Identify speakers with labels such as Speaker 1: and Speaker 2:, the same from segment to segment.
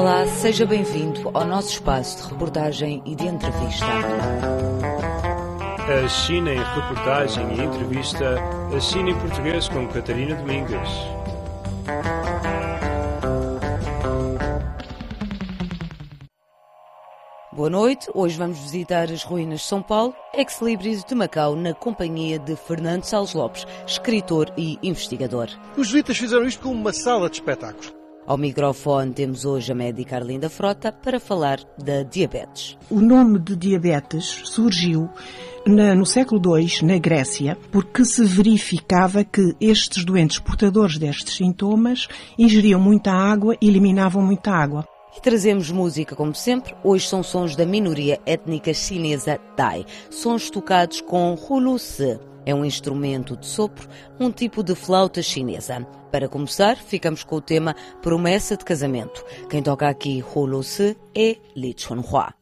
Speaker 1: Olá, seja bem-vindo ao nosso espaço de reportagem e de entrevista.
Speaker 2: A China em reportagem e entrevista, a China em português com Catarina Domingues.
Speaker 1: Boa noite, hoje vamos visitar as ruínas de São Paulo, ex-libris de Macau, na companhia de Fernando Salles Lopes, escritor e investigador.
Speaker 3: Os jesuítas fizeram isto como uma sala de espetáculos.
Speaker 1: Ao microfone temos hoje a médica Arlinda Frota para falar da diabetes.
Speaker 4: O nome de diabetes surgiu no século II, na Grécia, porque se verificava que estes doentes portadores destes sintomas ingeriam muita água e eliminavam muita água.
Speaker 1: E trazemos música, como sempre. Hoje são sons da minoria étnica chinesa Dai. Sons tocados com hulu-se. É um instrumento de sopro, um tipo de flauta chinesa. Para começar, ficamos com o tema Promessa de Casamento. Quem toca aqui hulu-se é Li Chunhua.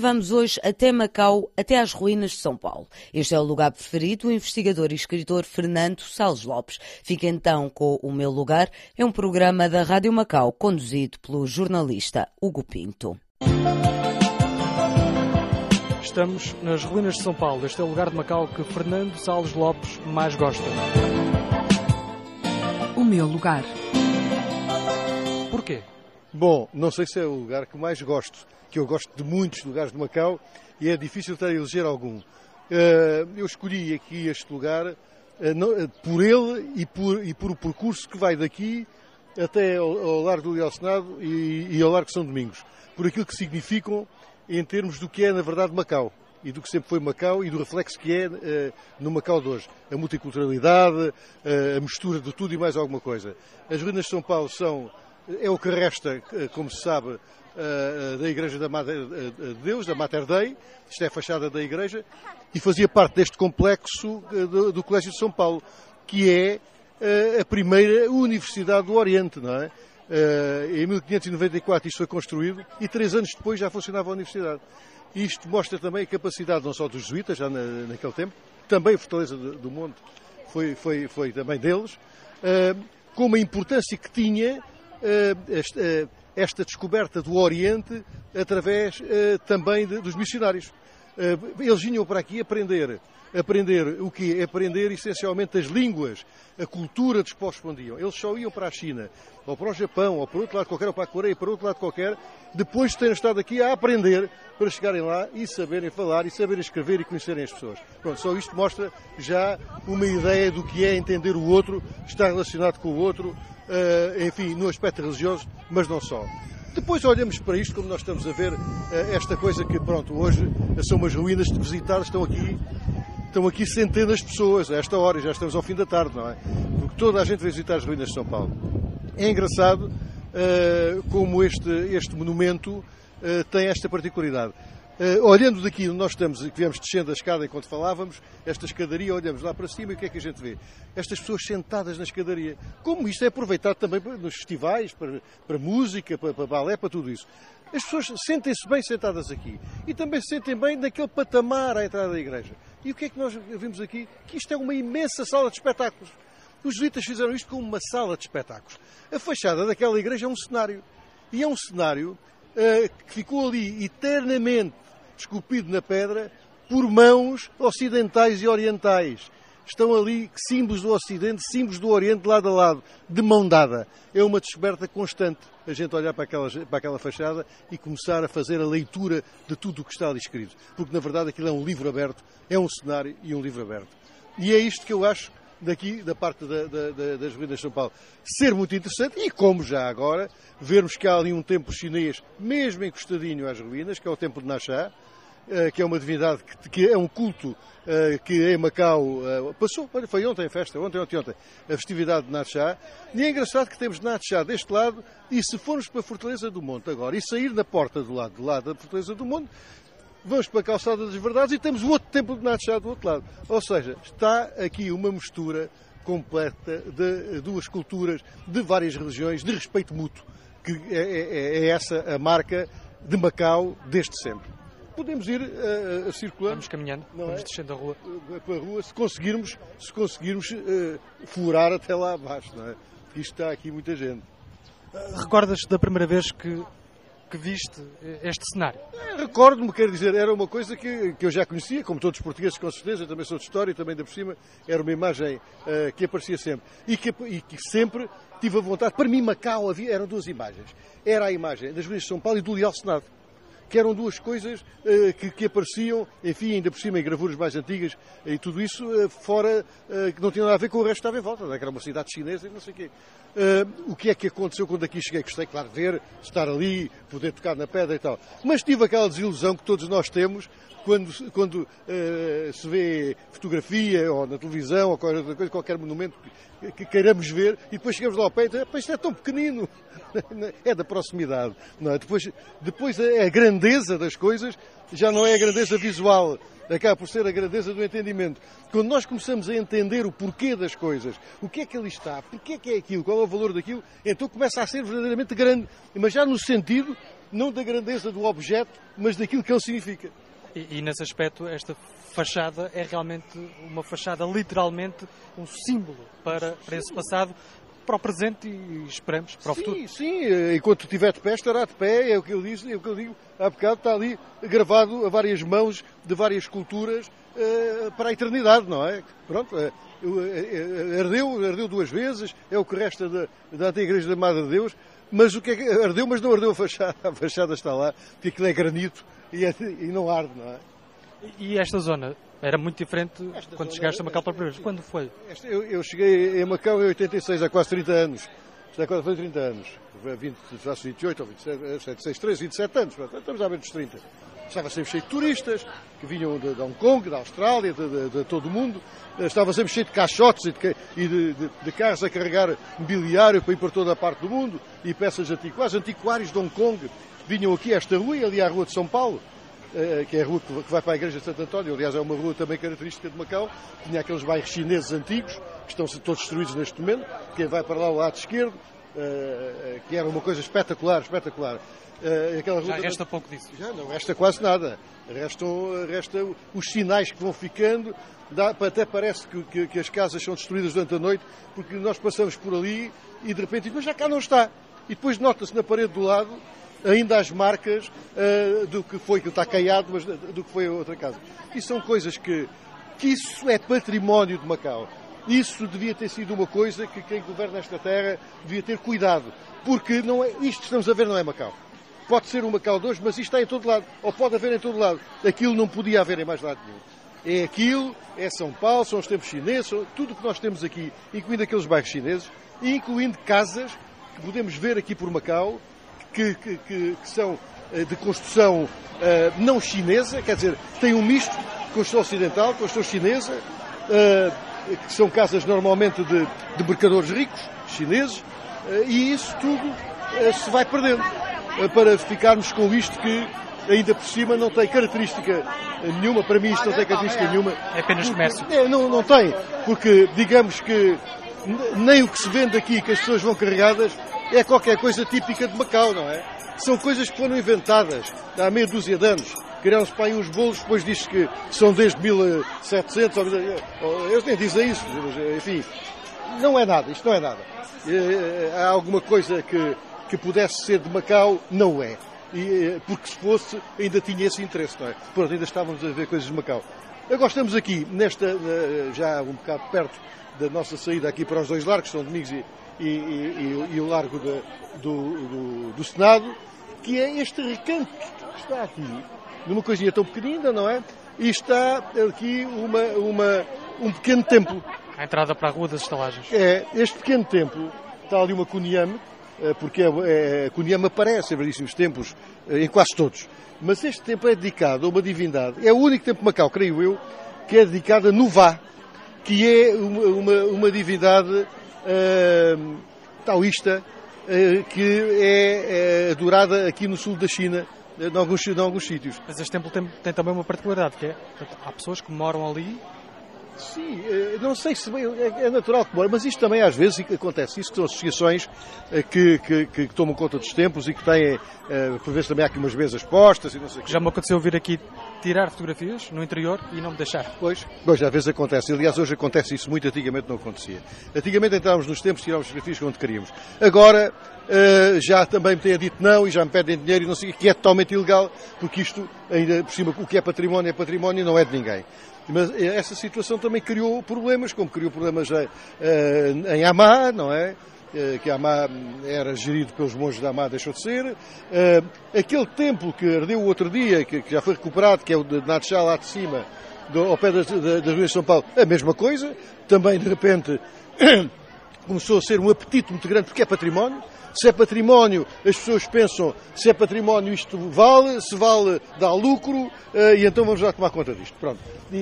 Speaker 1: Vamos hoje até Macau, até às ruínas de São Paulo. Este é o lugar preferido do investigador e escritor Fernando Salles Lopes. Fica então com O Meu Lugar, é um programa da Rádio Macau conduzido pelo jornalista Hugo Pinto.
Speaker 5: Estamos nas ruínas de São Paulo. Este é o lugar de Macau que Fernando Salles Lopes mais gosta.
Speaker 6: O meu lugar.
Speaker 5: Porquê?
Speaker 3: Bom, não sei se é o lugar que mais gosto, que eu gosto de muitos lugares de Macau e é difícil ter a eleger algum. Eh, eu escolhi aqui este lugar eh, eh, por ele e por, e por o percurso que vai daqui até ao, ao Largo do Leal Senado e, e ao Largo São Domingos, por aquilo que significam em termos do que é, na verdade, Macau e do que sempre foi Macau e do reflexo que é uh, no Macau de hoje. A multiculturalidade, uh, a mistura de tudo e mais alguma coisa. As ruínas de São Paulo são é o que resta, como se sabe, da Igreja da Mater eh, de Deus, da Mater Dei, isto é a fachada da Igreja, e fazia parte deste complexo eh, do, Colégio de São Paulo, que é a primeira Universidade do Oriente, não é? Em 1594 isto foi construído e três anos depois já funcionava a Universidade. Isto mostra também a capacidade não só dos jesuítas, já na, naquele tempo, também a Fortaleza do Monte foi, foi, foi também deles, como a importância que tinha eh, eh, esta descoberta do Oriente através eh, também dos missionários. Eles vinham para aqui aprender. Aprender o quê? Aprender essencialmente as línguas, a cultura que correspondiam. Eles só iam para a China, ou para o Japão, ou para outro lado qualquer, ou para a Coreia, para outro lado qualquer, depois de terem estado aqui a aprender para chegarem lá e saberem falar, e saberem escrever e conhecerem as pessoas. Pronto, só isto mostra já uma ideia do que é entender o outro, estar relacionado com o outro, enfim, no aspecto religioso, mas não só. Depois olhamos para isto, como nós estamos a ver, uh, esta coisa que, pronto, hoje são umas ruínas de visitar, estão aqui, estão aqui centenas de pessoas a esta hora, e já estamos ao fim da tarde, não é? Porque toda a gente vem visitar as ruínas de São Paulo. É engraçado uh, como este, este monumento tem esta particularidade. Uh, olhando daqui nós estamos, que viemos descendo a escada enquanto falávamos, esta escadaria, olhamos lá para cima e o que é que a gente vê? Estas pessoas sentadas na escadaria. Como isto é aproveitado também nos festivais, para, para música, para, para balé, para tudo isso. As pessoas sentem-se bem sentadas aqui e também se sentem bem naquele patamar à entrada da igreja. E o que é que nós vimos aqui? Que isto é uma imensa sala de espetáculos. Os jesuítas fizeram isto como uma sala de espetáculos. A fachada daquela igreja é um cenário. E é um cenário uh, que ficou ali eternamente esculpido na pedra por mãos ocidentais e orientais. Estão ali símbolos do Ocidente, símbolos do Oriente, lado a lado, de mão dada. É uma descoberta constante a gente olhar para aquela, para aquela fachada e começar a fazer a leitura de tudo o que está ali escrito. Porque, na verdade, aquilo é um livro aberto, é um cenário e um livro aberto. E é isto que eu acho daqui, da parte da, da, da, das ruínas de São Paulo, ser muito interessante e como já agora, vermos que há ali um templo chinês, mesmo encostadinho às ruínas, que é o templo de Nashá, eh, que é uma divindade que, é um culto eh, que em Macau eh, passou, foi ontem a festa, ontem, ontem, ontem, a festividade de Natchá. E é engraçado que temos Natchá deste lado e se formos para a Fortaleza do Monte agora e sair da porta do lado, do lado da Fortaleza do Monte, vamos para a Calçada das Verdades e temos o outro templo de Natchá do outro lado. Ou seja, está aqui uma mistura completa de duas culturas, de várias religiões, de respeito mútuo, que é, é, é essa a marca de Macau desde sempre podemos ir uh, uh, circulando.
Speaker 5: Vamos caminhando, vamos é? descendo a rua.
Speaker 3: Uh, para a rua, se conseguirmos, se conseguirmos uh, furar até lá abaixo, não é? Porque isto está aqui muita gente.
Speaker 5: Recordas da primeira vez que, que viste este cenário?
Speaker 3: É, Recordo-me, quero dizer, era uma coisa que, que eu já conhecia, como todos os portugueses, com certeza, também sou de história, também da por cima, era uma imagem que aparecia sempre. E que, e que sempre tive a vontade, para mim Macau havia, eram duas imagens. Era a imagem das ruínas de São Paulo e do Leal Senado que eram duas coisas uh, que, que, apareciam, enfim, ainda por cima em gravuras mais antigas e tudo isso, uh, fora, uh, que não tinha nada a ver com o resto que estava em volta, né? que era uma cidade chinesa e não sei o quê. o que é que aconteceu quando aqui cheguei? Gostei, claro, de ver, estar ali, poder tocar na pedra e tal. Mas tive aquela desilusão que todos nós temos quando, quando se vê fotografia ou na televisão ou qualquer, coisa, qualquer monumento que, que queiramos ver e depois chegamos lá ao pé e dizemos, isto é tão pequenino. é da proximidade. Não é? Depois, depois a grandeza das coisas já não é a grandeza visual, acaba por ser a grandeza do entendimento. Quando nós começamos a entender o porquê das coisas, o que é que ali está, porquê é que é aquilo, qual é o valor daquilo, então começa a ser verdadeiramente grande, mas já no sentido não da grandeza do objeto, mas daquilo que ele significa.
Speaker 5: E, e, nesse aspecto, esta fachada é realmente uma fachada, literalmente, um símbolo para, para esse passado, para o presente e esperamos para o
Speaker 3: sim,
Speaker 5: futuro.
Speaker 3: Sim, enquanto estiver de pé, estará de pé, é o que eu disse, é o que eu digo. Há bocado está ali gravado a várias mãos de várias culturas uh, para a eternidade, não é? Pronto, uh, ardeu, ardeu duas vezes, é o que resta da, da antiga Igreja da Madre de Deus, mas o que é que ardeu, mas não ardeu a fachada, a fachada está lá, porque aquilo é granito e, é, e não arde, não é?
Speaker 5: E esta zona era muito diferente esta quando chegaste a Macau para primeiro. Quando foi?
Speaker 3: Esta, eu, eu, cheguei em Macau em 86, há quase 30 anos. Está quase foi 30 anos. 20, faço 28 ou 27, 26, 3, 27 anos. Estamos à menos dos 30. Estava sempre cheio de turistas que vinham de, de Hong Kong, da Austrália, de, de, de, todo o mundo. Estava sempre cheio de caixotes e, de, e de, carros a carregar mobiliário para ir para toda a parte do mundo e peças antiquárias. Antiquários de Hong Kong vinham aqui a esta rua e ali à Rua de São Paulo eh, que é a rua que vai para a Igreja de Santo António, aliás é uma rua também característica de Macau, tinha aqueles bairros chineses antigos, que estão todos destruídos neste momento, quem vai para lá ao lado esquerdo, eh, eh, que era uma coisa espetacular, espetacular.
Speaker 5: Aquela Já resta pouco disso.
Speaker 3: Já não resta quase nada. Restam, resta os sinais que vão ficando, dá, até parece que, que, que, as casas são destruídas durante a noite, porque nós passamos por ali e de repente, mas já cá não está. E depois nota-se na parede do lado ainda as marcas uh, do que foi, que está caiado, mas do que foi a outra casa. E são coisas que, que isso é património de Macau. Isso devia ter sido uma coisa que quem governa esta terra devia ter cuidado. Porque não é, isto que estamos a ver não é Macau. Pode ser um Macau 2, mas isto está em todo lado. Ou pode haver em todo lado. Aquilo não podia haver em mais lado nenhum. É aquilo, é São Paulo, são os tempos chineses, tudo o que nós temos aqui, incluindo aqueles bairros chineses, incluindo casas que podemos ver aqui por Macau, que, que, que, que são eh, de construção uh, não chinesa, quer dizer, tem um misto de construção ocidental, construção chinesa, uh, que são casas normalmente de, de mercadores ricos, chineses, e isso tudo se vai perdendo, para ficarmos com isto que ainda por cima não tem característica nenhuma, para mim isto não tem característica nenhuma.
Speaker 5: É apenas comércio.
Speaker 3: É, não, não tem, porque digamos que nem o que se vende aqui, que as pessoas vão carregadas, é qualquer coisa típica de Macau, não é? São coisas que foram inventadas há meia dúzia de anos. Criaram-se para aí uns bolos, depois diz que são desde 1700, eles nem dizem isso, enfim, não é nada, isto não é nada. Eh, há alguma coisa que, que pudesse ser de Macau, não é. Eh, porque se fosse, ainda tinha esse interesse, não é? Pronto, ainda estávamos a ver coisas de Macau. Agora estamos aqui, nesta, já um bocado perto da nossa saída aqui para os dois largos, São Domingos e, e, e, e o largo de, do, do, do, Senado, que é este recanto que está aqui, numa coisinha tão pequenina, não é? E está aqui uma, uma, um pequeno templo.
Speaker 5: A entrada para a Rua das Estalagens.
Speaker 3: É, este pequeno templo, está ali uma cunhame, eh, porque é, é, a cunhame aparece em variedíssimos templos, eh, em quase todos. Mas este templo é dedicado a uma divindade. É o único templo de Macau, creio eu, que é dedicado a Nuvá, que é uma, uma, uma divindade taoísta uh, que é, é adorada aqui no sul da China, em alguns, em alguns sítios.
Speaker 5: Mas este templo tem, tem também uma particularidade, que é, há pessoas que moram ali
Speaker 3: Sim, eh, não sei se é, é natural que mora, mas isto também às vezes acontece. Isto são associações eh, que, que, que tomam conta dos tempos e que têm, eh, por vezes também há aqui umas mesas postas e não sei
Speaker 5: Já me aconteceu vir aqui tirar fotografias no interior e não me deixar.
Speaker 3: Pois, pois às vezes acontece. Aliás, hoje acontece isso muito, antigamente não acontecia. Antigamente entrávamos nos tempos e tirávamos fotografias quando queríamos. Agora já também me têm dito não e já me pedem dinheiro e não sei o que, é totalmente ilegal, porque isto, ainda por cima, o que é património é património, não é de ninguém. Mas essa situação também criou problemas, como criou problemas eh, eh, em Amá, não é? Eh, que Amá era gerido pelos monges de Amá, deixou de ser. Aquele templo que ardeu o outro dia, que já foi recuperado, que é o de Natchal lá de cima, ao pé das, das ruas de São Paulo, a mesma coisa. Também, de repente, começou a ser um apetite muito grande, porque é património. Se é património, as pessoas pensam, se é património isto vale, se vale dá lucro, uh, e então vamos já tomar conta disto. Pronto. E,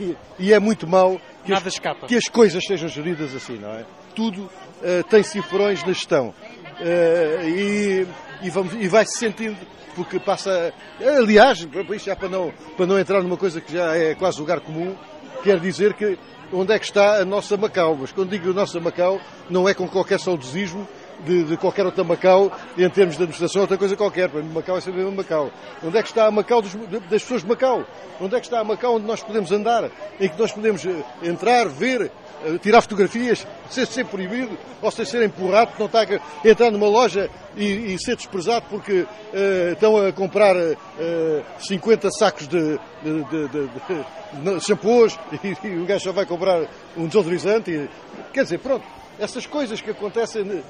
Speaker 3: e, e é muito mau que as, que as, coisas sejam geridas assim, não é? Tudo uh, tem cifrões na gestão. Uh, e, e, vamos, e vai-se sentindo porque passa. Aliás, já para não, para não entrar numa coisa que já é quase lugar comum, quer dizer que onde é que está a nossa Macau. Mas quando digo a nossa Macau, não é com qualquer saudosismo, de, de, qualquer outra Macau em termos de administração, outra coisa qualquer. Para mim, Macau é sempre a Macau. Onde é que está a Macau dos, das pessoas de Macau? Onde é que está a Macau onde nós podemos andar? Em que nós podemos eh, entrar, ver, eh, tirar fotografias, sem ser proibido, ou sem ser empurrado, não está a entrar numa loja e, e ser desprezado porque uh, estão a comprar uh, 50 sacos de, de, de, de shampoos e, e, o gajo só vai comprar um desodorizante. E, quer dizer, pronto, essas coisas que acontecem,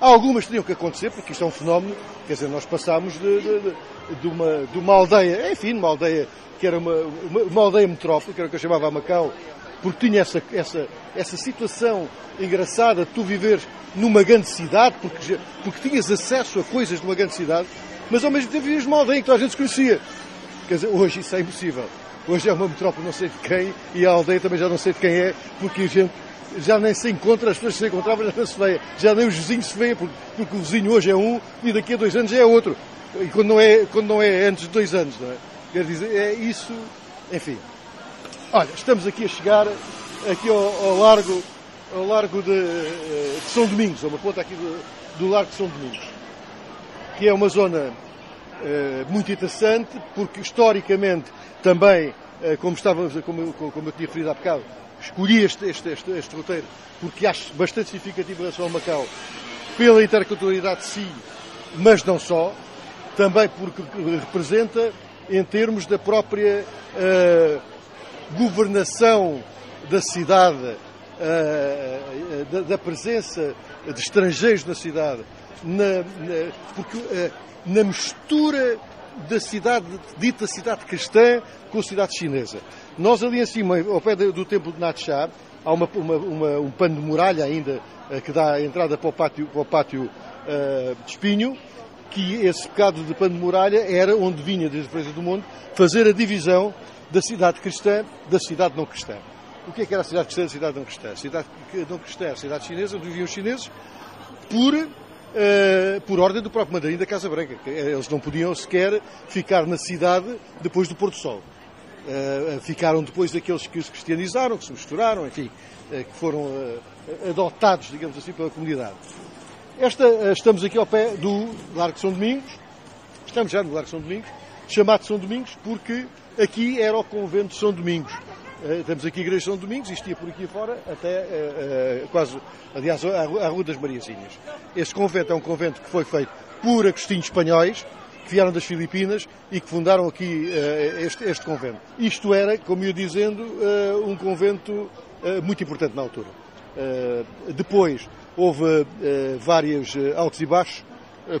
Speaker 3: algumas teriam que acontecer, porque isto é um fenómeno, quer dizer, nós passámos de, de, uma, de uma aldeia, enfim, uma aldeia que era uma, uma, uma aldeia metrópole, que era o que eu chamava Macau, porque tinha essa, essa, essa situação engraçada de tu viveres numa grande cidade, porque, porque tinhas acesso a coisas de uma grande cidade, mas ao mesmo tempo vivias numa aldeia que toda a gente se conhecia. Quer dizer, hoje isso é impossível. Hoje é uma metrópole não sei de quem e a aldeia também já não sei de quem é, porque a gente já nem se encontra, as pessoas que se encontravam já não se veem, já nem os vizinhos se veem, porque, porque, o vizinho hoje é um e daqui a dois anos é outro. E quando não é, quando não é antes de dois anos, não é? Quer dizer, é isso, enfim. Olha, estamos aqui a chegar aqui ao, ao largo, ao largo de, eh, de, São Domingos, a uma ponta aqui do, do Largo de São Domingos, que é uma zona eh, muito interessante, porque historicamente também, eh, como, estava, como, como eu tinha referido há bocado, escolhi este, este, este, este roteiro porque acho bastante significativo em relação ao Macau, pela interculturalidade de si, mas não só, também porque representa em termos da própria uh, governação da cidade, uh, da, da, presença de estrangeiros na cidade, na, na porque, uh, na mistura da cidade, dita cidade cristã com a cidade chinesa. Nós ali em cima, ao pé do templo de Natsha, há uma, uma, uma, um pano de muralha ainda que dá a entrada para o pátio, para o pátio uh, de espinho, que esse pecado de pano de muralha era onde vinha desde a do Mundo fazer a divisão da cidade cristã da cidade não cristã. O que é que era a cidade cristã da cidade não cristã? A cidade não cristã, a cidade chinesa, onde viviam os chineses, por, uh, por ordem do próprio mandarim da Casa Branca. Eles não podiam sequer ficar na cidade depois do pôr do sol. Uh, ficaram depois daqueles que os cristianizaram, que se misturaram, enfim, uh, que foram adotados, digamos assim, pela comunidade. Esta, estamos aqui ao pé do Largo São Domingos, estamos já no Largo de São Domingos, chamado São Domingos porque aqui era o convento de São Domingos. Temos aqui a Igreja de São Domingos, isto ia por aqui fora, até quase, aliás, à, Rua das Mariazinhas. Este convento é um convento que foi feito por agostinhos espanhóis, que vieram das Filipinas e que fundaram aqui este, este, convento. Isto era, como eu dizendo, um convento muito importante na altura. depois houve vários altos e baixos,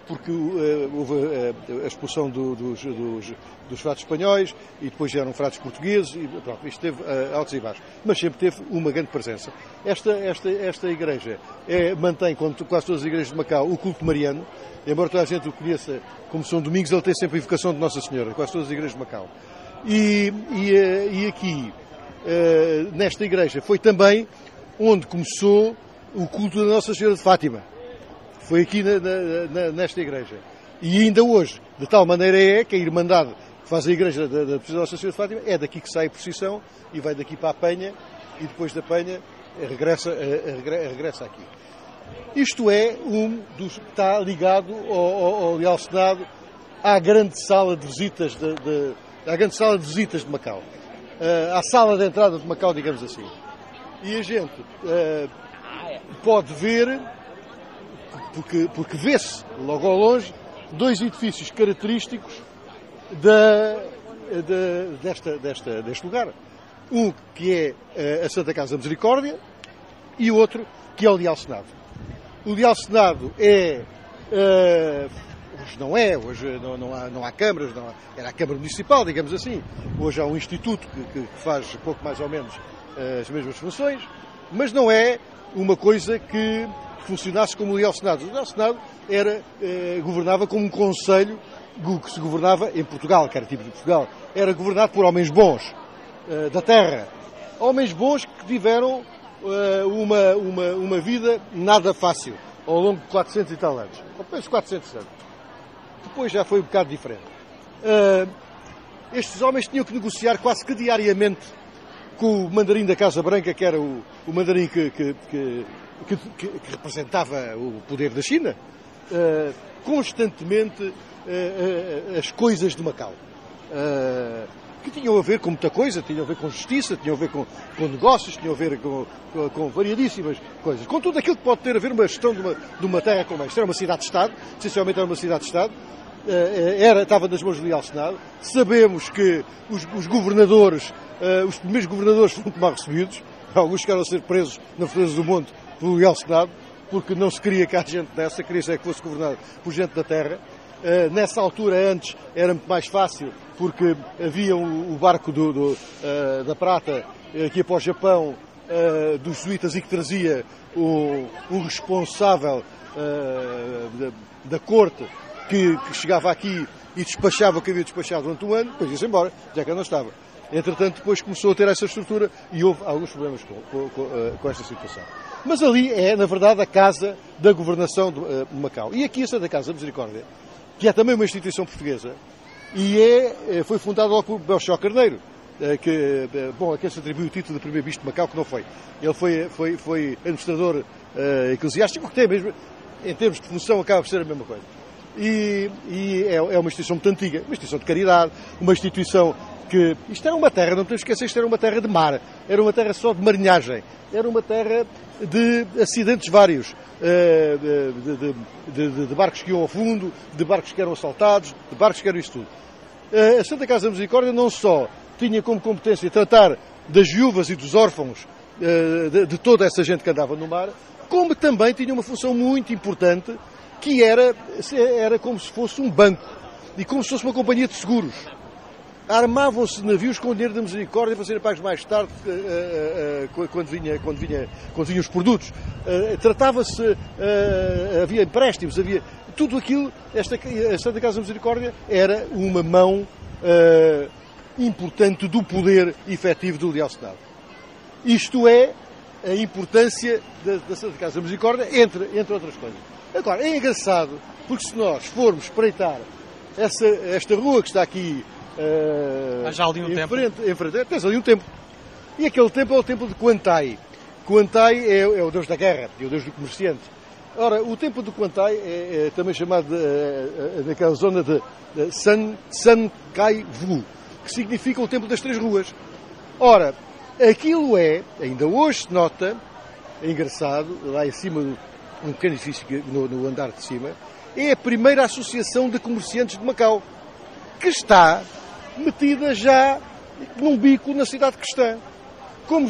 Speaker 3: porque uh, houve uh, a expulsão do, dos, dos, dos fratos espanhóis e depois eram fratos portugueses e pronto, isto teve altos e baixos, mas sempre teve uma grande presença. Esta, esta, esta igreja é, mantém, como quase todas as igrejas de Macau, o culto mariano, embora toda a gente o conheça como São Domingos, ele tem sempre a invocação de Nossa Senhora, quase todas as igrejas de Macau. E, e, e aqui, nesta igreja, foi também onde começou o culto da Nossa Senhora de Fátima foi aqui na, na, nesta igreja. E ainda hoje, de tal maneira é que a Irmandade que faz a igreja da, da Nossa Senhora de Fátima é daqui que sai a procissão e vai daqui para a Penha e depois da Penha regressa, regressa aqui. Isto é um dos está ligado ao, ao, Senado à grande sala de visitas de, de, à grande sala de visitas de Macau, uh, à sala de entrada de Macau, digamos assim. E a gente uh, pode ver porque, porque vê-se logo ao longe dois edifícios característicos da, da, desta, desta, deste lugar. Um que é eh, a Santa Casa Misericórdia e o outro que é o Leal Senado. O Leal Senado é. Uh, hoje não é, hoje não, não, há, não há câmaras, não há, era a Câmara Municipal, digamos assim. Hoje há um instituto que, que faz pouco mais ou menos uh, as mesmas funções, mas não é uma coisa que funcionasse como o Leal Senado. O Leal Senado era, eh, governava como um conselho que se governava em Portugal, que era tipo de Portugal. Era governado por homens bons eh, da terra. Homens bons que tiveram eh, uma, uma, uma vida nada fácil ao longo de 400 e tal anos. Ou penso 400 anos. Depois já foi um bocado diferente. Uh, estes homens tinham que negociar quase que diariamente com o mandarim da Casa Branca, que era o, o mandarim que, que, que que, que, que representava o poder da China, uh, constantemente uh, as coisas de Macau. que tinham a ver com muita coisa, tinham a ver com justiça, tinham a ver com, com negócios, tinham a ver com, com, com, variadíssimas coisas. Com tudo aquilo que pode ter a ver uma gestão de uma, de uma terra como esta. Era uma cidade-estado, essencialmente era uma cidade-estado, era, estava nas mãos do Leal Senado. Sabemos que os, os governadores, os primeiros governadores foram tomar recebidos, alguns chegaram a ser presos na Fortaleza do Monte pelo Leal Senado, porque não se queria que a gente dessa, queria-se é que fosse governado por gente da terra. Uh, nessa altura, antes, era muito mais fácil, porque havia o, barco do, do, uh, da Prata uh, que ia para o Japão, dos suítas e que trazia o, o responsável da, da, corte que, que, chegava aqui e despachava o que havia despachado durante um ano, depois ia-se embora, já que não estava. Entretanto, depois começou a ter essa estrutura e houve alguns problemas com, com, com, com esta situação. Mas ali é, na verdade, a casa da governação de, uh, Macau. E aqui a Santa Casa da Misericórdia, que é também uma instituição portuguesa, e é, eh, foi fundada logo por Belchó Carneiro, uh, que, uh, bom, a quem se atribui o título de primeiro bispo de Macau, que não foi. Ele foi, foi, foi administrador eclesiástico, que tem mesmo, em termos de função, acaba por ser a mesma coisa. E, e é, é, uma instituição muito antiga, uma instituição de caridade, uma instituição que isto era uma terra, não podemos esquecer, isto era uma terra de mar, era uma terra só de marinhagem, era uma terra de acidentes vários, eh, de, de, de, barcos que iam ao fundo, de barcos que eram assaltados, de barcos que eram isso tudo. Eh, a Santa Casa da Misericórdia não só tinha como competência tratar das viúvas e dos órfãos eh, de, toda essa gente que andava no mar, como também tinha uma função muito importante que era, era como se fosse um banco e como se fosse uma companhia de seguros armavam-se navios com dinheiro da misericórdia para serem pagos mais tarde, uh, uh, uh, quando, vinha, quando, vinha, quando vinham os produtos. Tratava-se, havia empréstimos, havia tudo aquilo. Esta, a Santa Casa da Misericórdia era uma mão importante do poder efetivo do Leal Senado. Isto é a importância da, da Santa Casa da Misericórdia, entre, entre outras coisas. Agora, é engraçado, porque se nós formos espreitar essa, esta rua que está aqui
Speaker 5: Uh, já ali um
Speaker 3: em
Speaker 5: tempo.
Speaker 3: Frente, em frente, tens ali um templo. E aquele templo é o templo de Quantai. Quantai é, é o deus da guerra, é o deus do comerciante. Ora, o templo de Quantai é, é também chamado de, daquela zona de, de San, San Kai Vu, que significa o templo das três ruas. Ora, aquilo é, ainda hoje se nota, é engraçado, lá em cima, um pequeno edifício no, no andar de cima, é a primeira associação de comerciantes de Macau, que está metida já num bico na cidade cristã. Como,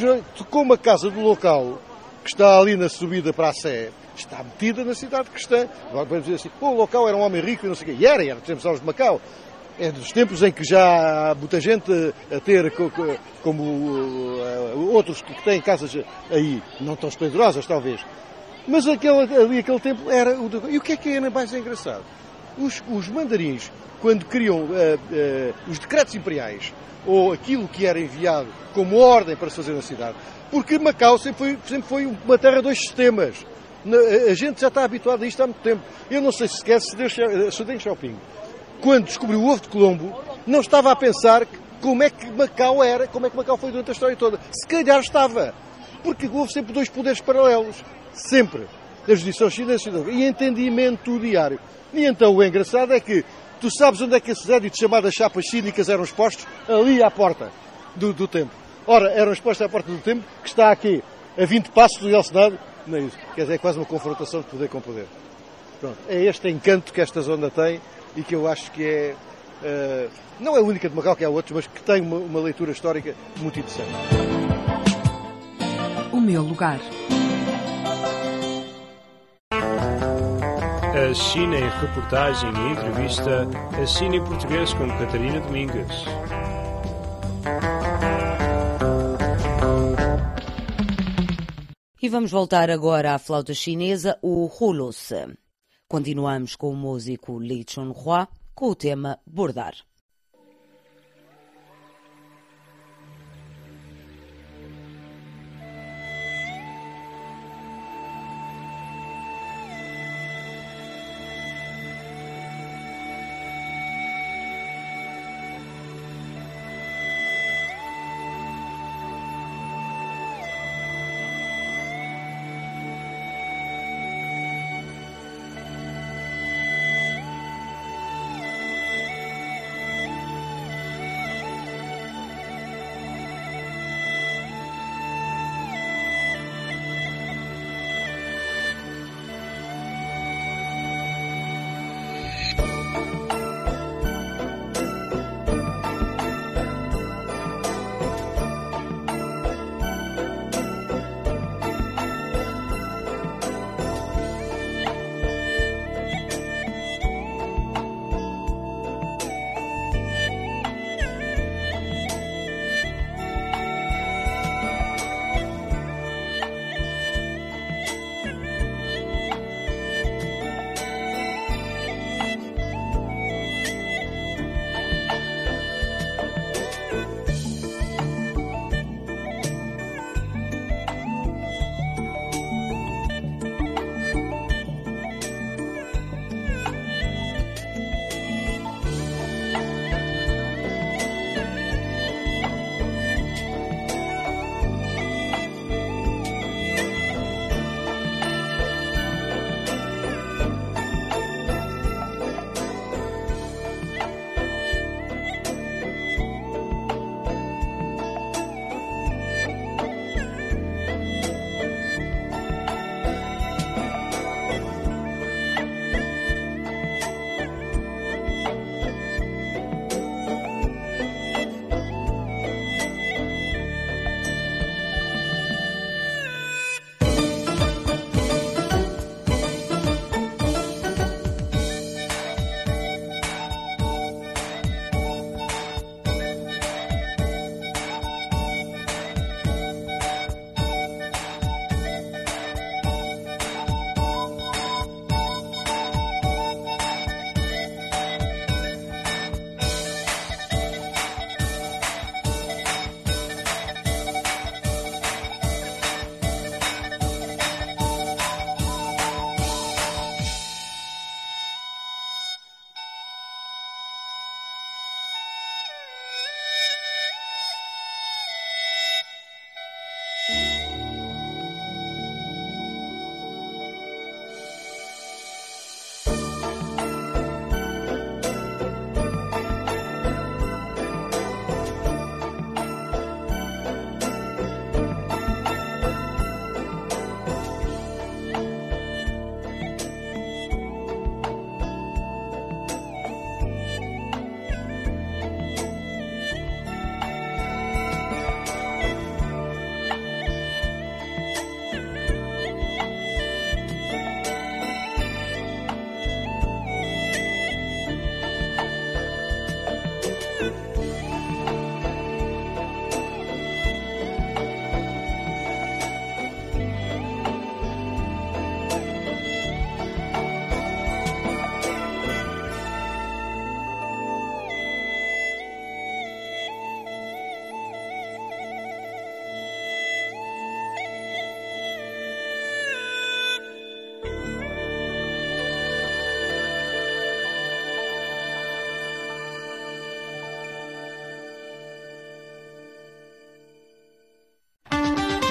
Speaker 3: como a casa do local, que está ali na subida para a Sé, está metida na cidade cristã. Agora podemos dizer assim, o local era um homem rico e não sei o quê. E era, era, temos aos de Macau. É dos tempos em que já há muita gente a ter, como uh, outros que têm casas aí, não tão esplendorosas talvez. Mas aquele, ali aquele tempo era o... E o que é que é mais engraçado? Os, os mandarins quando criam uh, uh, os decretos imperiais ou aquilo que era enviado como ordem para se fazer na cidade. Porque Macau sempre foi, sempre foi uma terra de dois sistemas. A gente já está habituado a isto há muito tempo. Eu não sei se esquece se Deng Xiaoping, quando descobriu o ovo de Colombo, não estava a pensar como é que Macau era, como é que Macau foi durante a história toda. Se calhar estava. Porque houve sempre dois poderes paralelos. Sempre. A justiça chinesa e entendimento diário. E então o engraçado é que Tu sabes onde é que esses éditos chamadas chapas cínicas eram expostos? Ali à porta do, do templo. Ora, eram expostos à porta do templo, que está aqui, a 20 passos do Senado. Não é isso. Quer dizer, é quase uma confrontação de poder com poder. Pronto. É este encanto que esta zona tem e que eu acho que é. Uh, não é única de Macau, que há outros, mas que tem uma, uma leitura histórica muito interessante.
Speaker 6: O meu lugar.
Speaker 2: A China em reportagem e entrevista, a China em português com Catarina Domingues.
Speaker 1: E vamos voltar agora à flauta chinesa, o Hulus. Continuamos com o músico Li Chunhua com o tema Bordar.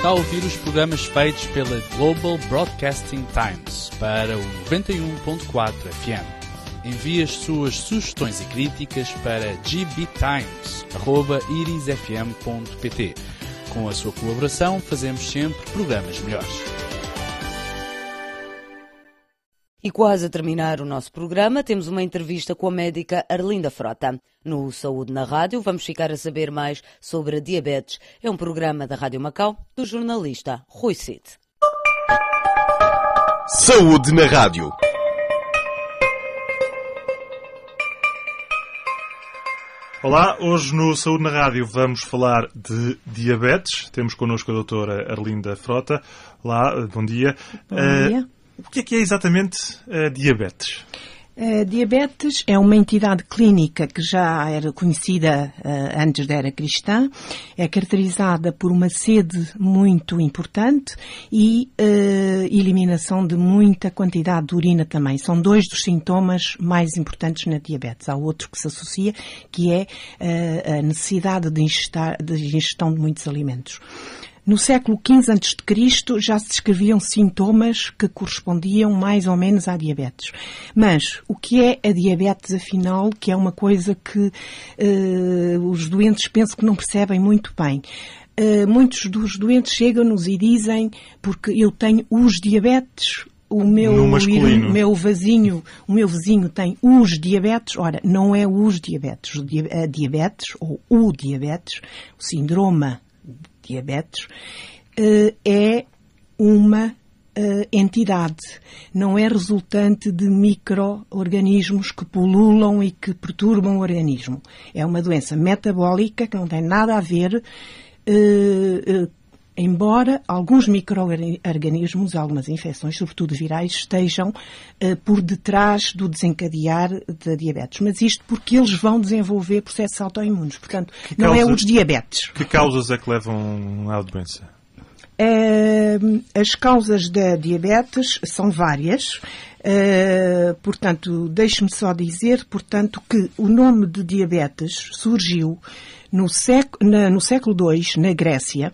Speaker 6: Está a ouvir os programas feitos pela Global Broadcasting Times para o 91.4 FM. Envie as suas sugestões e críticas para gbtimes.irisfm.pt. Com a sua colaboração, fazemos sempre programas melhores.
Speaker 1: E quase a terminar o nosso programa, temos uma entrevista com a médica Arlinda Frota. No Saúde na Rádio, vamos ficar a saber mais sobre a diabetes. É um programa da Rádio Macau, do jornalista Rui Cid.
Speaker 7: Saúde na Rádio.
Speaker 8: Olá, hoje no Saúde na Rádio vamos falar de diabetes. Temos connosco a doutora Arlinda Frota. Olá, bom dia.
Speaker 4: Bom dia. Uh,
Speaker 8: o que é que é exatamente a diabetes?
Speaker 4: A diabetes é uma entidade clínica que já era conhecida uh, antes da era cristã, é caracterizada por uma sede muito importante e uh, eliminação de muita quantidade de urina também. São dois dos sintomas mais importantes na diabetes. Há outro que se associa, que é uh, a necessidade de, ingestar, de ingestão de muitos alimentos. No século XV a.C. já se descreviam sintomas que correspondiam mais ou menos à diabetes. Mas o que é a diabetes, afinal, que é uma coisa que uh, os doentes penso que não percebem muito bem. Uh, muitos dos doentes chegam-nos e dizem porque eu tenho os diabetes, o meu, o meu vizinho, o meu vizinho tem os diabetes. Ora, não é os diabetes. A diabetes, ou o diabetes, o síndrome diabetes, eh, é uma eh, entidade, não é resultante de micro-organismos que pululam e que perturbam o organismo. É uma doença metabólica que não tem nada a ver eh, embora alguns micro-organismos, algumas infecções, sobretudo virais, estejam uh, por detrás do desencadear da diabetes. Mas isto porque eles vão desenvolver processos autoimunes. Portanto, que não é é os diabetes.
Speaker 8: Que causas é que levam à doença?
Speaker 4: Uh, as causas da diabetes são várias. Uh, portanto, deixe-me só dizer, portanto, que o nome de diabetes surgiu no século, na, no século II, na Grécia,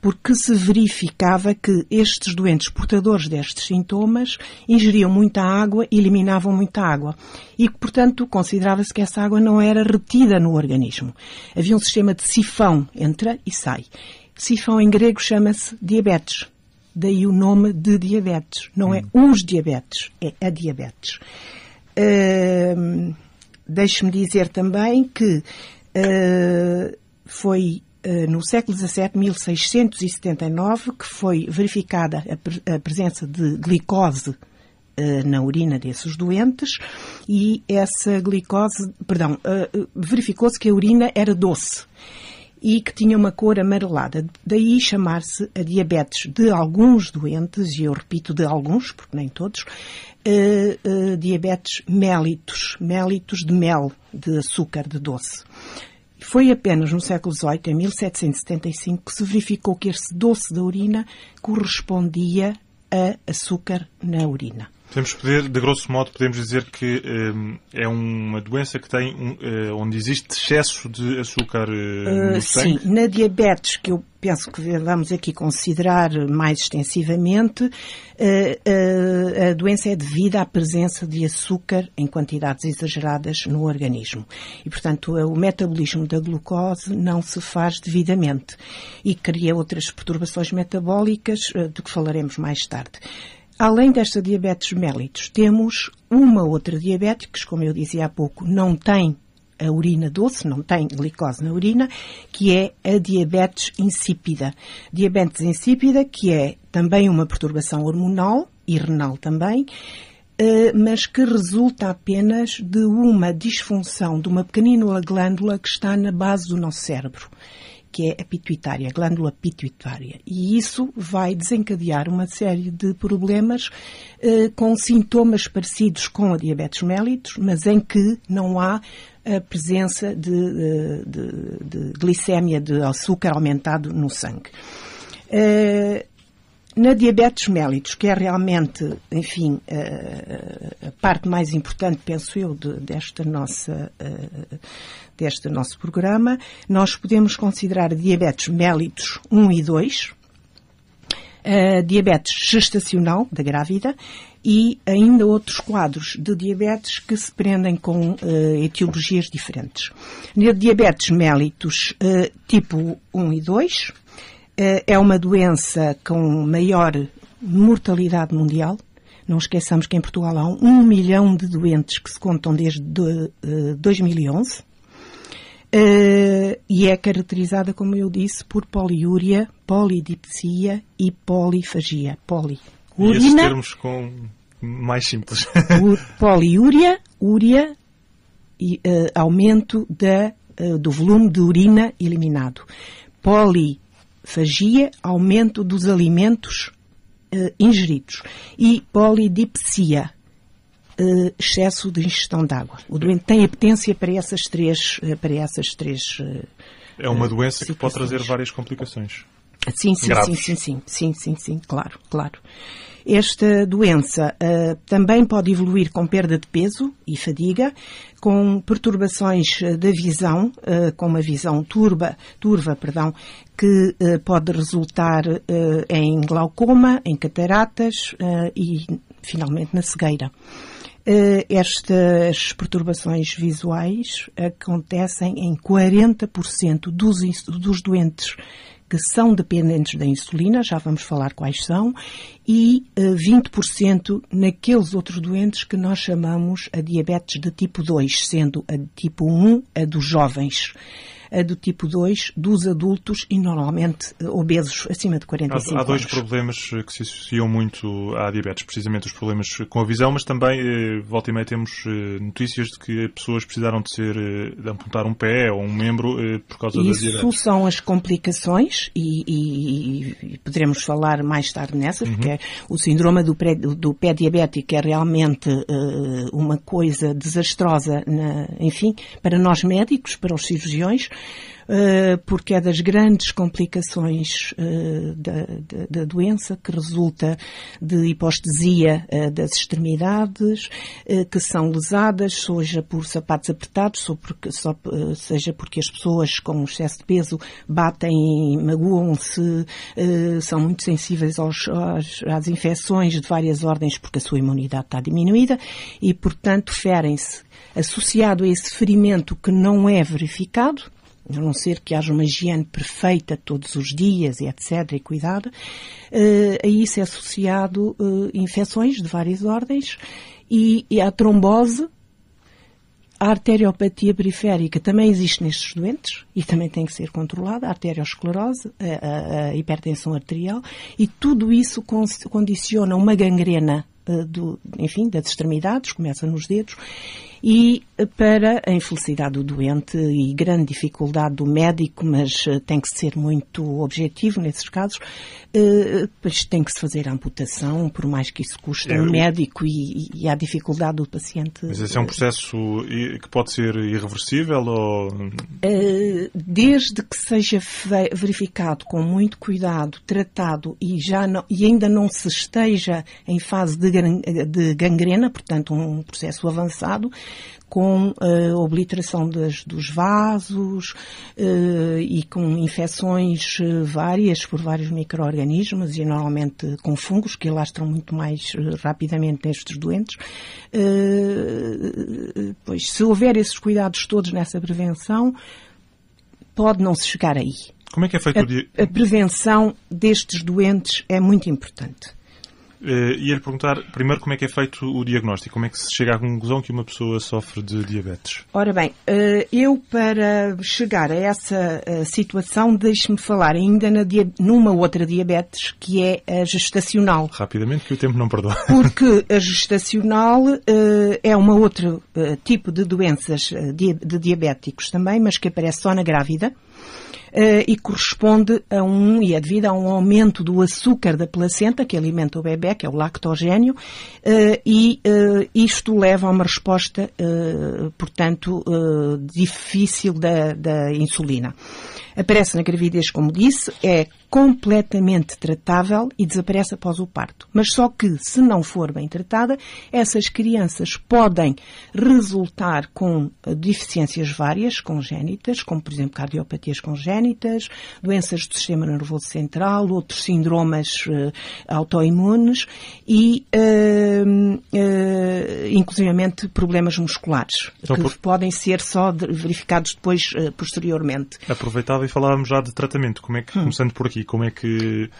Speaker 4: porque se verificava que estes doentes portadores destes sintomas ingeriam muita água e eliminavam muita água. E que, portanto, considerava-se que essa água não era retida no organismo. Havia um sistema de sifão, entra e sai. Sifão em grego chama-se diabetes. Daí o nome de diabetes. Não é hum. os diabetes, é a diabetes. Uh, Deixe-me dizer também que uh, foi uh, no século XVII, 1679, que foi verificada a, pre a presença de glicose na urina desses doentes e essa glicose, perdão, verificou-se que a urina era doce e que tinha uma cor amarelada. Daí chamar-se a diabetes de alguns doentes, e eu repito de alguns, porque nem todos, uh, uh, diabetes mellitus, mellitus de mel, de açúcar, de doce. Foi apenas no século XVIII, em 1775, que se verificou que esse doce da urina correspondia a açúcar na urina.
Speaker 8: Podemos poder, de grosso modo, podemos dizer que um, é uma doença que tem um, uh, onde existe excesso de açúcar uh, no uh,
Speaker 4: sangue? Sim, na diabetes, que eu penso que vamos aqui considerar mais extensivamente, a doença é devida à presença de açúcar em quantidades exageradas no organismo. E, portanto, o metabolismo da glucose não se faz devidamente e cria outras perturbações metabólicas, de que falaremos mais tarde. Além desta diabetes mellitus, temos uma outra diabetes, que, como eu dizia há pouco, não tem a urina doce, não tem glicose na urina, que é a diabetes insípida. Diabetes insípida, que é também uma perturbação hormonal e renal também, eh, mas que resulta apenas de uma disfunção de uma pequenina glândula que está na base do nosso cérebro que é a pituitária, a glândula pituitária. E isso vai desencadear uma série de problemas eh, com sintomas parecidos com a diabetes mellitus, mas em que não há a presença de, de, de, de glicémia, de açúcar aumentado no sangue. Eh, na diabetes mellitus, que é realmente, enfim, a, a parte mais importante, penso eu, de, desta nossa, deste nosso programa, nós podemos considerar diabetes mellitus 1 e 2, a diabetes gestacional da grávida e ainda outros quadros de diabetes que se prendem com uh, etiologias diferentes. Na diabetes mellitus uh, tipo 1 e 2, uh, é uma doença com maior mortalidade mundial. Não esqueçamos que em Portugal há um milhão de doentes que se contam desde de, 2011. E é caracterizada, como eu disse, por poliúria, polidipsia e polifagia. Poli
Speaker 8: urina. E esses termos com mais simples.
Speaker 4: poliúria, úria e uh, aumento da, uh, do volume de urina eliminado. Polifagia, aumento dos alimentos uh, ingeridos. E polidipsia, excesso de ingestão de água. O doente tem apetência para essas três. Para essas três
Speaker 8: é uma doença que pode trazer várias complicações.
Speaker 4: Sim, sim, sim, sim, sim, sim, sim, sim, claro, claro. Esta doença uh, também pode evoluir com perda de peso e fadiga, com perturbações da visão, uh, com uma visão turba, turva, perdão, que uh, pode resultar em glaucoma, em cataratas e, finalmente, na cegueira. Estas perturbações visuais acontecem em 40% dos, dos doentes que são dependentes da insulina, já vamos falar quais são, e uh, eh, 20% naqueles outros doentes que nós chamamos a diabetes de tipo 2, sendo a de tipo 1 a dos jovens do tipo 2 dos adultos e normalmente eh, obesos acima de 45
Speaker 8: há, há dois
Speaker 4: anos.
Speaker 8: problemas eh, que se associam muito à diabetes, precisamente os problemas com a visão, mas também, eh, volta e meia, temos notícias de que pessoas precisaram de ser, de amputar um pé ou um membro por causa
Speaker 4: Isso
Speaker 8: da diabetes.
Speaker 4: Isso são as complicações e, e, e, poderemos falar mais tarde nessas, uhum. porque é o síndrome do, pré, do pé diabético é realmente uh, uma coisa desastrosa, na, enfim, para nós médicos, para os cirurgiões, eh, porque é das grandes complicações eh, da, da, da doença que resulta de hipostesia eh, das extremidades, que são lesadas, seja por sapatos apertados, seja porque as pessoas com excesso de peso batem, magoam-se, são muito sensíveis aos, aos, às infecções de várias ordens porque a sua imunidade está diminuída e, portanto, ferem-se. Associado a esse ferimento que não é verificado, a não ser que haja uma higiene perfeita todos os dias e etc. e cuidado, uh, a isso é associado uh, infecções de várias ordens e, e a trombose, a arteriopatia periférica também existe nestes doentes e também tem que ser controlada, a arteriosclerose, a, a, hipertensão arterial e tudo isso condiciona uma gangrena uh, do, enfim, das extremidades, começa nos dedos e para a infelicidade do doente e grande dificuldade do médico, mas eh, tem que ser muito objetivo nesses casos, eh, pois tem que se fazer a amputação, por mais que isso custe é, médico e, e à dificuldade do paciente.
Speaker 8: Mas esse é um processo que pode ser irreversível ou...
Speaker 4: Eh, desde que seja verificado com muito cuidado, tratado e, já não, e ainda não se esteja em fase de gangrena, portanto um processo avançado, com uh, obliteração das, dos vasos uh, e com infecções uh, várias por vários micro-organismos e normalmente com fungos que alastram muito mais rapidamente nestes doentes. pois, se houver esses cuidados todos nessa prevenção, pode não se chegar aí.
Speaker 8: Como é que é feito
Speaker 4: a,
Speaker 8: o dia?
Speaker 4: A prevenção destes doentes é muito importante.
Speaker 8: Uh, Ia-lhe perguntar primeiro como é que é feito o diagnóstico, como é que se chega à conclusão que uma pessoa sofre de diabetes?
Speaker 4: Ora bem, uh, eu para chegar a essa uh, situação, deixe-me falar ainda na numa outra diabetes que é a gestacional.
Speaker 8: Rapidamente, que o tempo não perdoa.
Speaker 4: Porque a gestacional é uma outro tipo de doenças de, de diabéticos também, mas que aparece só na grávida. Uh, e corresponde a um, e é devido a um aumento do açúcar da placenta que alimenta o bebê, que é o lactogénio, uh, e uh, isto leva a uma resposta, portanto, difícil da, da insulina. Aparece na gravidez, como disse, é completamente tratável e desaparece após o parto. Mas só que, se não for bem tratada, essas crianças podem resultar com eh, deficiências várias congénitas, como por exemplo cardiopatias congénitas, doenças do sistema nervoso central, outros síndromes uh, autoimunes e, uh, uh, inclusivamente, problemas musculares, então, que por... podem ser só verificados depois, posteriormente.
Speaker 8: Aproveitava e falávamos já de tratamento. Como é que, hum. começando por aqui, como é que.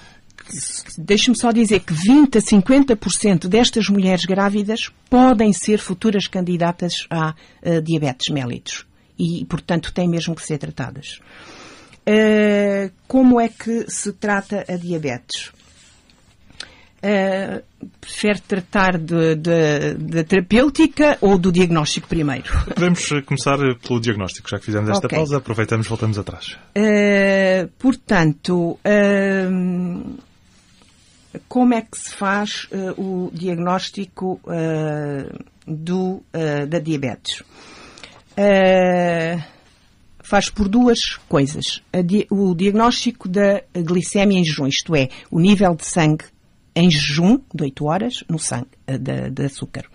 Speaker 4: Deixe-me só dizer que 20 a 50% destas mulheres grávidas podem ser futuras candidatas a uh, diabetes mellitus e, portanto, têm mesmo que ser tratadas. Uh, como é que se trata a diabetes? Uh, prefere tratar da terapêutica ou do diagnóstico primeiro?
Speaker 8: Podemos começar pelo diagnóstico, já que fizemos esta okay. pausa, aproveitamos e voltamos atrás.
Speaker 4: Uh, portanto, uh, como é que se faz o diagnóstico do, da diabetes? faz por duas coisas. O diagnóstico da glicemia em jejum, isto é, o nível de sangue em jejum de 8 horas no sangue eh, de, de açúcar.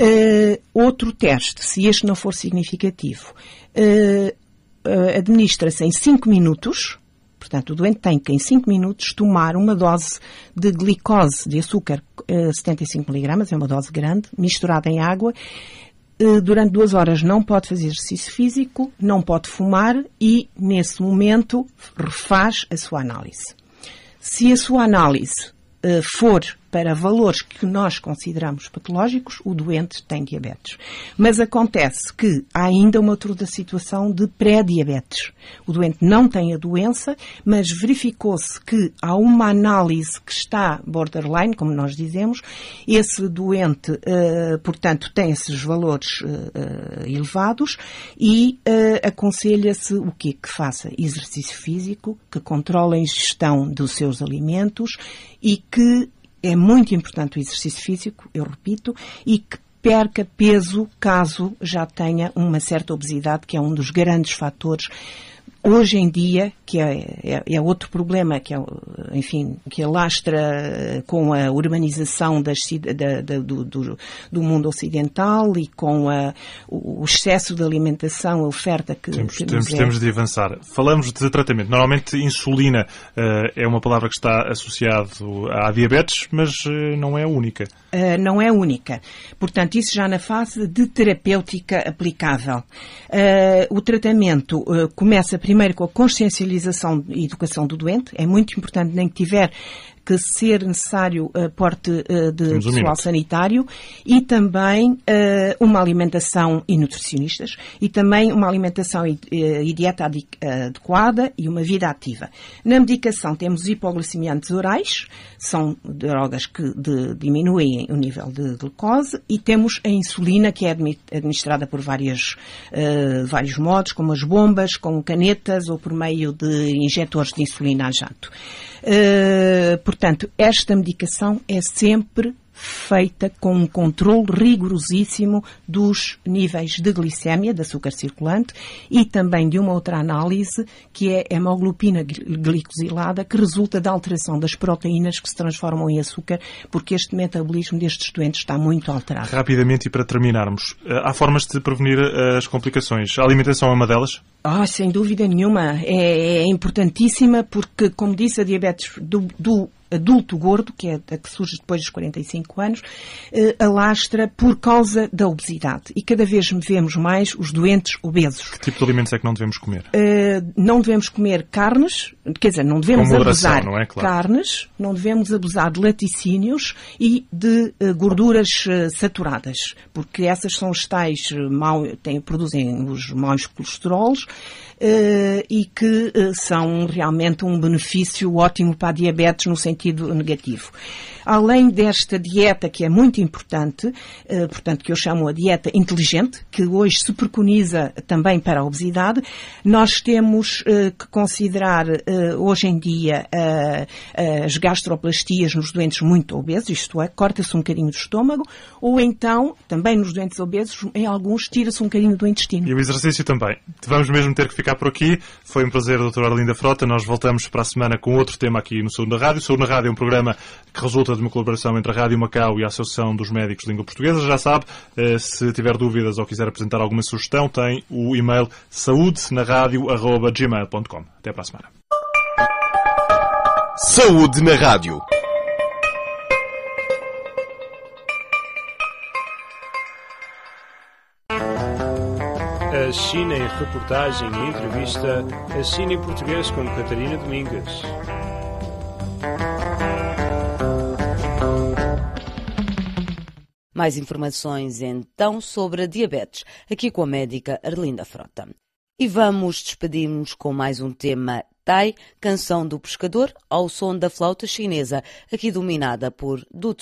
Speaker 4: Uh, outro teste, se este não for significativo, uh, administra-se em 5 minutos, portanto, o doente tem que em 5 minutos tomar uma dose de glicose, de açúcar, 75 mg, é uma dose grande, misturada em água, durante duas horas não pode fazer exercício físico, não pode fumar e, nesse momento, refaz a sua análise. Se a sua análise uh, for para valores que nós consideramos patológicos, o doente tem diabetes. Mas acontece que há ainda uma outra situação de pré-diabetes. O doente não tem a doença, mas verificou-se que há uma análise que está borderline, como nós dizemos, esse doente, uh, portanto, tem esses valores uh, elevados e uh, aconselha-se o quê? Que faça exercício físico, que controle a ingestão dos seus alimentos e que é muito importante o exercício físico, eu repito, e que perca peso caso já tenha uma certa obesidade, que é um dos grandes fatores Hoje em dia, que é, é, é, outro problema que, é, enfim, que alastra com a urbanização das, da, da, do, do, do, mundo ocidental e com a, o excesso de alimentação, a oferta que,
Speaker 8: temos,
Speaker 4: que
Speaker 8: temos, é. temos de avançar. Falamos de tratamento. Normalmente, insulina uh, é uma palavra que está associada à diabetes, mas uh, não é a única.
Speaker 4: Uh, não é única. Portanto, isso já na fase de terapêutica aplicável. o tratamento começa primeiro com a consciencialização e educação do doente. É muito importante, nem que tiver que ser necessário aporte uh, de Temos pessoal um sanitário e também uh, uma alimentação e nutricionistas e também uma alimentação e, uh, e dieta adequada e uma vida ativa. Na medicação temos hipoglicemiantes orais, são drogas que de, diminuem o nível de glucose e temos a insulina que é administrada por várias, vários modos, como as bombas, com canetas ou por meio de injetores de insulina a jato. Uh, portanto, esta medicação é sempre feita com um controle rigorosíssimo dos níveis de glicémia, de açúcar circulante, e também de uma outra análise, que é a hemoglobina glicosilada, que resulta da alteração das proteínas que se transformam em açúcar, porque este metabolismo destes doentes está muito alterado.
Speaker 8: Rapidamente e para terminarmos, eh, há formas de prevenir eh, as complicações. A alimentação é uma delas?
Speaker 4: Oh, sem dúvida nenhuma. É, é, importantíssima porque, como disse, a diabetes do, do adulto gordo, que é a que surge depois dos 45 anos, eh, alastra por causa da obesidade. E cada vez vemos mais os doentes obesos.
Speaker 8: Que tipo de alimentos é que não devemos comer?
Speaker 4: Eh, não devemos comer carnes, quer dizer, não devemos moderação, abusar não é? claro. carnes, não devemos abusar de laticínios e de uh, gorduras uh, saturadas, porque essas são os tais uh, mau, têm, produzem os maus colesterols e que são realmente um benefício ótimo para a diabetes no sentido negativo. Além desta dieta que é muito importante, eh, portanto, que eu chamo a dieta inteligente, que hoje se preconiza também para a obesidade, nós temos eh, que considerar eh, hoje em dia as gastroplastias nos doentes muito obesos, isto é, corta-se um bocadinho do estômago, ou então, também nos doentes obesos, em alguns, tira-se um bocadinho do intestino.
Speaker 8: E o exercício também. Vamos mesmo ter que ficar por aqui. Foi um prazer, doutora Arlinda Frota. Nós voltamos para a semana com outro tema aqui no Saúde na Rádio. Saúde na Rádio é um programa que resulta de uma colaboração entre a Rádio Macau e a Associação dos Médicos de Língua Portuguesa. Já sabe, eh, se tiver dúvidas ou quiser apresentar alguma sugestão, tem o e-mail saudenarádio.gmail.com. Até para a semana.
Speaker 7: Saúde na Rádio.
Speaker 2: A China em reportagem e entrevista, a China em português com Catarina Domingues.
Speaker 1: Mais informações então sobre a diabetes, aqui com a médica Arlinda Frota. E vamos despedir-nos com mais um tema Tai, canção do pescador, ao som da flauta chinesa, aqui dominada por Du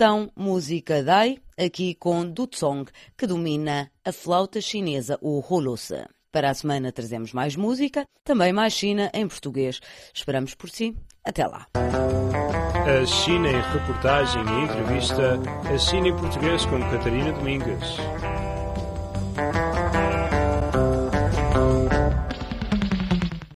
Speaker 1: então música Dai, aqui com Dutsong, que domina a flauta chinesa, o Holose. Para a semana trazemos mais música, também mais China em português. Esperamos por si. Até lá.
Speaker 2: A China em reportagem e entrevista, a China em português com Catarina Domingues.